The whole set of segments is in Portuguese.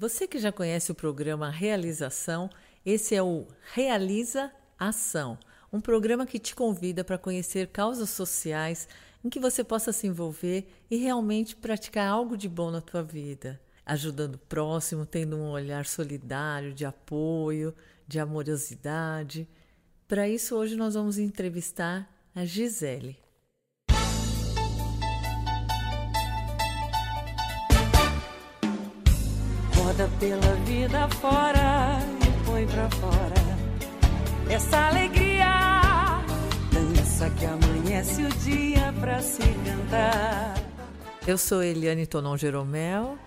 Você que já conhece o programa Realização, esse é o Realiza Ação, um programa que te convida para conhecer causas sociais em que você possa se envolver e realmente praticar algo de bom na tua vida, ajudando o próximo, tendo um olhar solidário, de apoio, de amorosidade. Para isso, hoje nós vamos entrevistar a Gisele. Pela vida fora e põe pra fora essa alegria. Dança que amanhece o dia pra se cantar. Eu sou Eliane Tonon Jeromel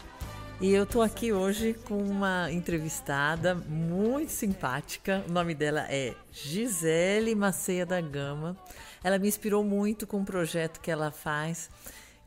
e eu tô aqui hoje com uma entrevistada muito simpática. O nome dela é Gisele Maceia da Gama. Ela me inspirou muito com um projeto que ela faz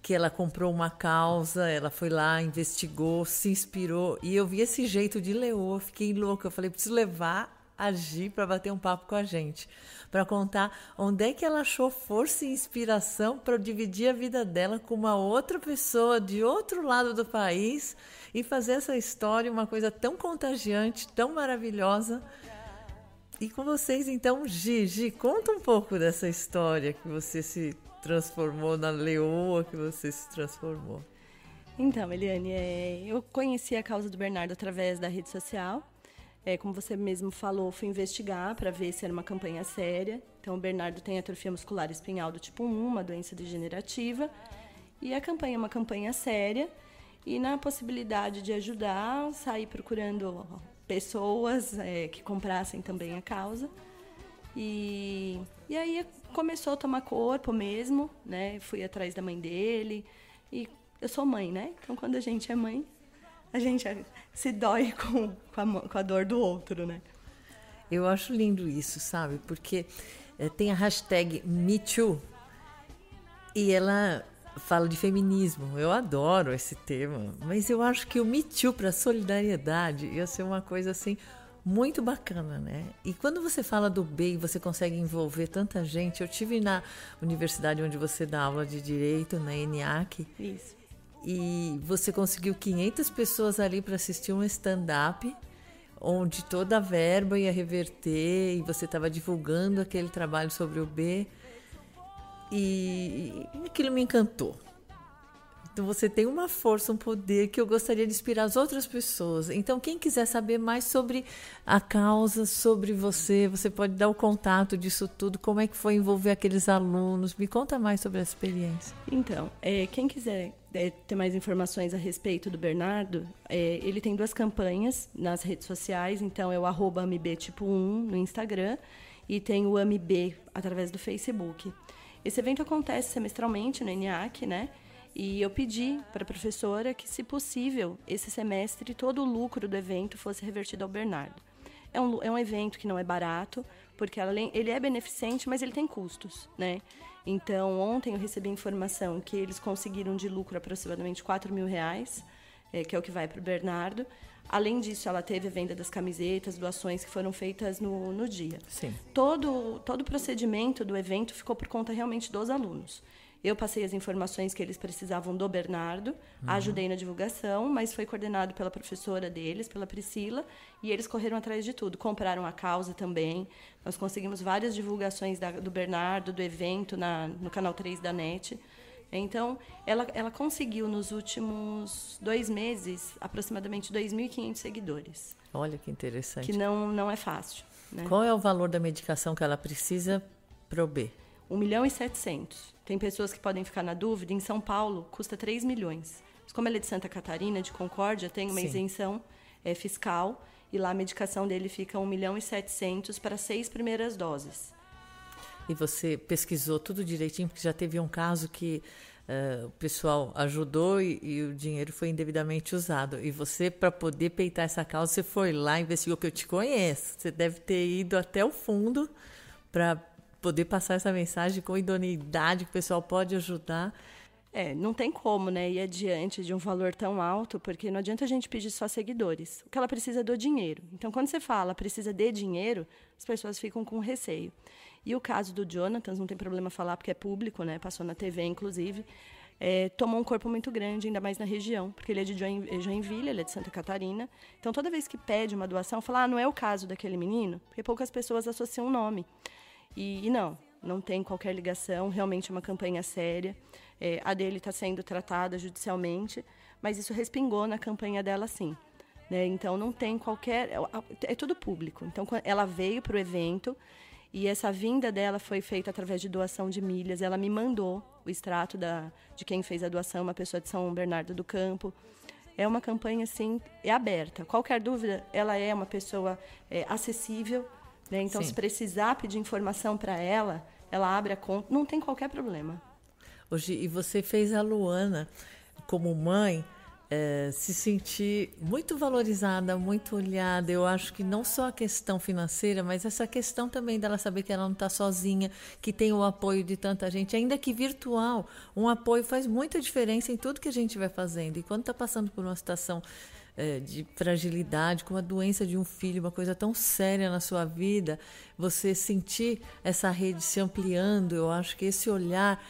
que ela comprou uma causa, ela foi lá, investigou, se inspirou e eu vi esse jeito de Leô, fiquei louca. Eu falei, preciso levar a Gi para bater um papo com a gente, para contar onde é que ela achou força e inspiração para dividir a vida dela com uma outra pessoa de outro lado do país e fazer essa história uma coisa tão contagiante, tão maravilhosa. E com vocês, então, Gi, Gi, conta um pouco dessa história que você se transformou na leoa que você se transformou? Então, Eliane, é, eu conheci a causa do Bernardo através da rede social. É, como você mesmo falou, fui investigar para ver se era uma campanha séria. Então, o Bernardo tem atrofia muscular espinhal do tipo 1, uma doença degenerativa. E a campanha é uma campanha séria. E na possibilidade de ajudar, saí procurando pessoas é, que comprassem também a causa. E, e aí começou a tomar corpo mesmo, né? Fui atrás da mãe dele. E eu sou mãe, né? Então, quando a gente é mãe, a gente se dói com, com, a, com a dor do outro, né? Eu acho lindo isso, sabe? Porque é, tem a hashtag MeToo e ela fala de feminismo. Eu adoro esse tema, mas eu acho que o Me Too para solidariedade ia ser uma coisa assim muito bacana, né? E quando você fala do B e você consegue envolver tanta gente, eu tive na universidade onde você dá aula de direito, na ENIAC. Isso. E você conseguiu 500 pessoas ali para assistir um stand-up, onde toda a verba ia reverter e você estava divulgando aquele trabalho sobre o B. E aquilo me encantou. Você tem uma força, um poder que eu gostaria de inspirar as outras pessoas. Então quem quiser saber mais sobre a causa, sobre você, você pode dar o contato disso tudo. Como é que foi envolver aqueles alunos? Me conta mais sobre a experiência. Então, é, quem quiser é, ter mais informações a respeito do Bernardo, é, ele tem duas campanhas nas redes sociais. Então é o arroba AMB tipo 1 no Instagram e tem o AMB através do Facebook. Esse evento acontece semestralmente no ENIAC, né? E eu pedi para a professora que, se possível, esse semestre todo o lucro do evento fosse revertido ao Bernardo. É um, é um evento que não é barato, porque ele é beneficente, mas ele tem custos, né? Então, ontem eu recebi informação que eles conseguiram de lucro aproximadamente 4 mil reais, é, que é o que vai para o Bernardo. Além disso, ela teve a venda das camisetas, doações que foram feitas no, no dia. Sim. Todo, todo o procedimento do evento ficou por conta realmente dos alunos. Eu passei as informações que eles precisavam do Bernardo, uhum. ajudei na divulgação, mas foi coordenado pela professora deles, pela Priscila, e eles correram atrás de tudo. Compraram a causa também. Nós conseguimos várias divulgações da, do Bernardo, do evento, na, no canal 3 da NET. Então, ela, ela conseguiu, nos últimos dois meses, aproximadamente 2.500 seguidores. Olha que interessante. Que não, não é fácil. Né? Qual é o valor da medicação que ela precisa para o B? 1 milhão e 700. Tem pessoas que podem ficar na dúvida, em São Paulo custa 3 milhões. Mas como ele é de Santa Catarina, de Concórdia, tem uma Sim. isenção é, fiscal e lá a medicação dele fica 1 milhão e 700 para seis primeiras doses. E você pesquisou tudo direitinho, porque já teve um caso que uh, o pessoal ajudou e, e, o dinheiro foi indevidamente usado. E você, para poder peitar essa causa, você foi lá, investigou, que eu te conheço. Você deve ter ido até o fundo para poder passar essa mensagem com idoneidade que o pessoal pode ajudar. É, não tem como, né, ir adiante de um valor tão alto, porque não adianta a gente pedir só seguidores. O que ela precisa é do dinheiro. Então, quando você fala precisa de dinheiro, as pessoas ficam com receio. E o caso do Jonathan, não tem problema falar porque é público, né, passou na TV, inclusive, é, tomou um corpo muito grande, ainda mais na região, porque ele é de é Joinville, ele é de Santa Catarina. Então, toda vez que pede uma doação, fala, ah, não é o caso daquele menino, porque poucas pessoas associam o nome. E, e não, não tem qualquer ligação, realmente é uma campanha séria. É, a dele está sendo tratada judicialmente, mas isso respingou na campanha dela sim. Né? Então não tem qualquer. É, é tudo público. Então ela veio para o evento e essa vinda dela foi feita através de doação de milhas. Ela me mandou o extrato da, de quem fez a doação, uma pessoa de São Bernardo do Campo. É uma campanha assim, é aberta. Qualquer dúvida, ela é uma pessoa é, acessível. Né? Então, Sim. se precisar pedir informação para ela, ela abre a conta, não tem qualquer problema. Hoje, e você fez a Luana como mãe é, se sentir muito valorizada, muito olhada. Eu acho que não só a questão financeira, mas essa questão também dela saber que ela não está sozinha, que tem o apoio de tanta gente, ainda que virtual. Um apoio faz muita diferença em tudo que a gente vai fazendo. E quando está passando por uma situação é, de fragilidade, com a doença de um filho, uma coisa tão séria na sua vida, você sentir essa rede se ampliando, eu acho que esse olhar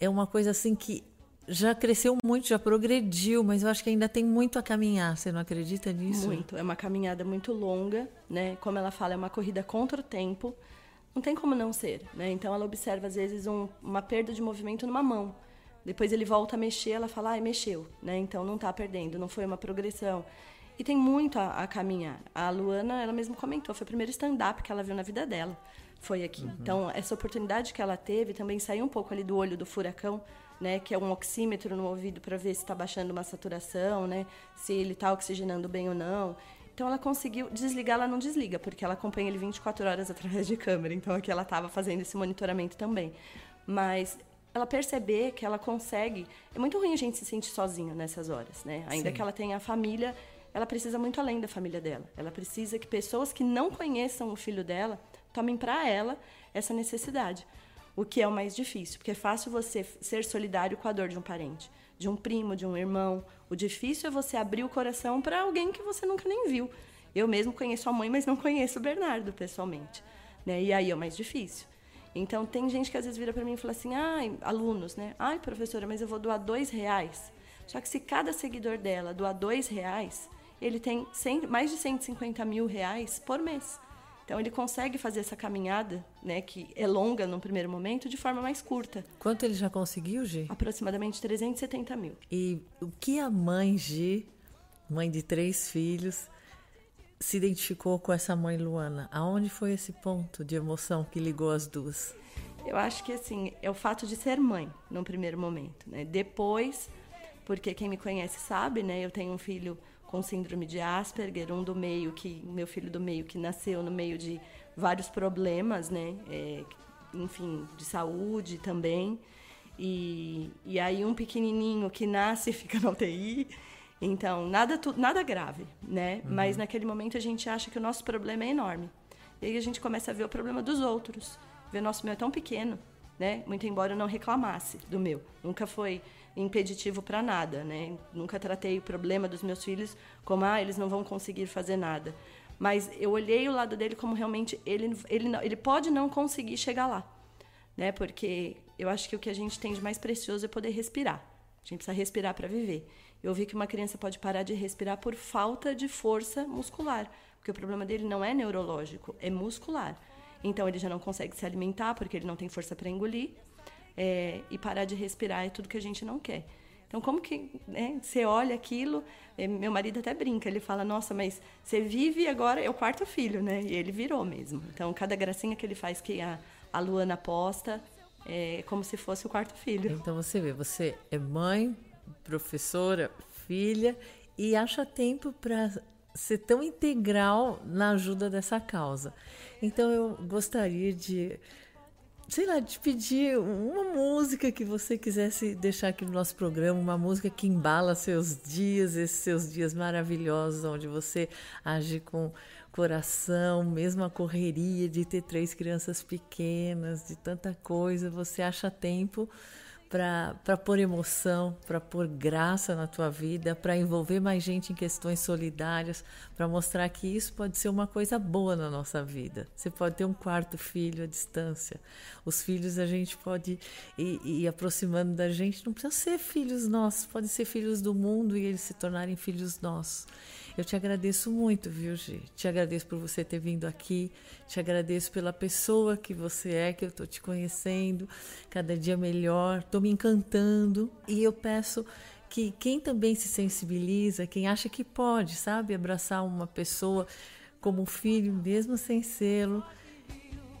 é uma coisa assim que já cresceu muito, já progrediu, mas eu acho que ainda tem muito a caminhar. Você não acredita nisso? Muito. É uma caminhada muito longa, né? Como ela fala, é uma corrida contra o tempo. Não tem como não ser, né? Então ela observa às vezes um, uma perda de movimento numa mão. Depois ele volta a mexer, ela fala, ah, mexeu, né? Então não está perdendo, não foi uma progressão. E tem muito a, a, caminhar. A Luana, ela mesma comentou, foi o primeiro stand-up que ela viu na vida dela. Foi aqui. Uhum. Então, essa oportunidade que ela teve também saiu um pouco ali do olho do furacão, né, que é um oxímetro no ouvido para ver se está baixando uma saturação, né, se ele está oxigenando bem ou não. Então ela conseguiu desligar, ela não desliga, porque ela acompanha ele 24 horas através de câmera. Então aqui ela estava fazendo esse monitoramento também. Mas ela perceber que ela consegue. É muito ruim a gente se sentir sozinho nessas horas, né? Ainda Sim. que ela tenha a família, ela precisa muito além da família dela. Ela precisa que pessoas que não conheçam o filho dela tomem para ela essa necessidade o que é o mais difícil, porque é fácil você ser solidário com a dor de um parente, de um primo, de um irmão. O difícil é você abrir o coração para alguém que você nunca nem viu. Eu mesmo conheço a mãe, mas não conheço o Bernardo pessoalmente, né? E aí é o mais difícil. Então tem gente que às vezes vira para mim e fala assim, ai, alunos, né? Ai, professora, mas eu vou doar dois reais. Só que se cada seguidor dela doar dois reais, ele tem 100, mais de 150 mil reais por mês. Então ele consegue fazer essa caminhada, né, que é longa no primeiro momento, de forma mais curta. Quanto ele já conseguiu, Gi? Aproximadamente 370 mil. E o que a mãe Gi, mãe de três filhos, se identificou com essa mãe Luana? Aonde foi esse ponto de emoção que ligou as duas? Eu acho que assim é o fato de ser mãe no primeiro momento, né? Depois, porque quem me conhece sabe, né? Eu tenho um filho com síndrome de Asperger, um do meio que meu filho do meio que nasceu no meio de vários problemas, né? É, enfim, de saúde também. E, e aí um pequenininho que nasce fica na UTI. Então, nada, nada grave, né? Uhum. Mas naquele momento a gente acha que o nosso problema é enorme. E aí a gente começa a ver o problema dos outros. Ver o nosso meu é tão pequeno, né? Muito embora eu não reclamasse do meu. Nunca foi impeditivo para nada, né? Nunca tratei o problema dos meus filhos como ah, eles não vão conseguir fazer nada. Mas eu olhei o lado dele como realmente ele ele não, ele pode não conseguir chegar lá, né? Porque eu acho que o que a gente tem de mais precioso é poder respirar. A gente precisa respirar para viver. Eu vi que uma criança pode parar de respirar por falta de força muscular, porque o problema dele não é neurológico, é muscular. Então ele já não consegue se alimentar porque ele não tem força para engolir é, e parar de respirar é tudo que a gente não quer. Então, como que né, você olha aquilo? É, meu marido até brinca, ele fala: Nossa, mas você vive agora, é o quarto filho, né? E ele virou mesmo. Então, cada gracinha que ele faz que a, a Luana posta é como se fosse o quarto filho. Então, você vê, você é mãe, professora, filha e acha tempo para ser tão integral na ajuda dessa causa. Então, eu gostaria de sei lá, te pedir uma música que você quisesse deixar aqui no nosso programa, uma música que embala seus dias, esses seus dias maravilhosos, onde você age com coração, mesmo a correria de ter três crianças pequenas, de tanta coisa, você acha tempo para pôr emoção, para pôr graça na tua vida, para envolver mais gente em questões solidárias, para mostrar que isso pode ser uma coisa boa na nossa vida. Você pode ter um quarto filho à distância. Os filhos a gente pode ir, ir aproximando da gente, não precisa ser filhos nossos, pode ser filhos do mundo e eles se tornarem filhos nossos. Eu te agradeço muito, viu, Gi? Te agradeço por você ter vindo aqui, te agradeço pela pessoa que você é, que eu estou te conhecendo, cada dia melhor, estou me encantando e eu peço que quem também se sensibiliza, quem acha que pode, sabe, abraçar uma pessoa como filho, mesmo sem sê-lo,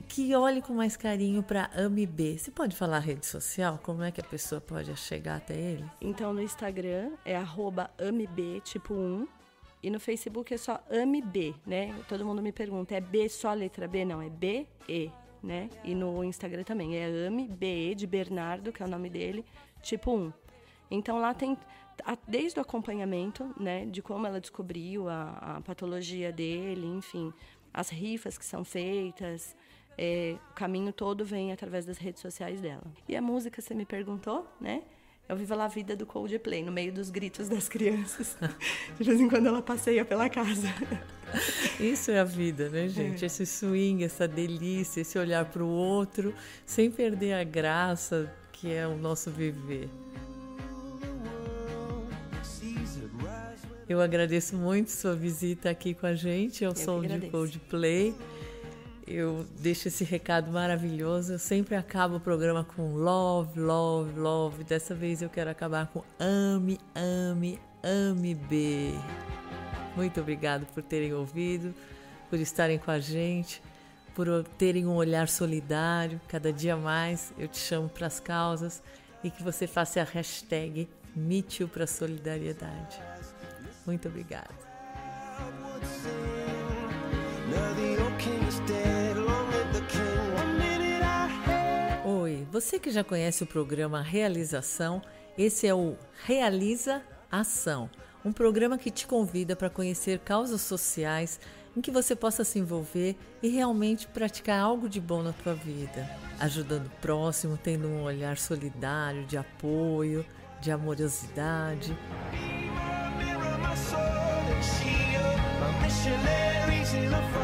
que olhe com mais carinho para AmiB. Você pode falar rede social? Como é que a pessoa pode chegar até ele? Então no Instagram é AmiB tipo 1 e no Facebook é só Ame B, né? Todo mundo me pergunta, é B só a letra B? Não, é B, E, né? E no Instagram também é Ame B, de Bernardo, que é o nome dele, tipo 1. Então lá tem desde o acompanhamento, né? De como ela descobriu a, a patologia dele, enfim, as rifas que são feitas, é, o caminho todo vem através das redes sociais dela. E a música, você me perguntou, né? Eu vivo a vida do Coldplay, no meio dos gritos das crianças. De vez em quando ela passeia pela casa. Isso é a vida, né, gente? É. Esse swing, essa delícia, esse olhar para o outro, sem perder a graça que é o nosso viver. Eu agradeço muito sua visita aqui com a gente ao som de Coldplay eu deixo esse recado maravilhoso. Eu sempre acabo o programa com love, love, love. Dessa vez eu quero acabar com ame, ame, ame B. Muito obrigado por terem ouvido, por estarem com a gente, por terem um olhar solidário. Cada dia mais eu te chamo para as causas e que você faça a hashtag MeToo para solidariedade. Muito obrigada. Oi, você que já conhece o programa Realização, esse é o Realiza Ação, um programa que te convida para conhecer causas sociais em que você possa se envolver e realmente praticar algo de bom na tua vida, ajudando o próximo, tendo um olhar solidário, de apoio, de amorosidade. Be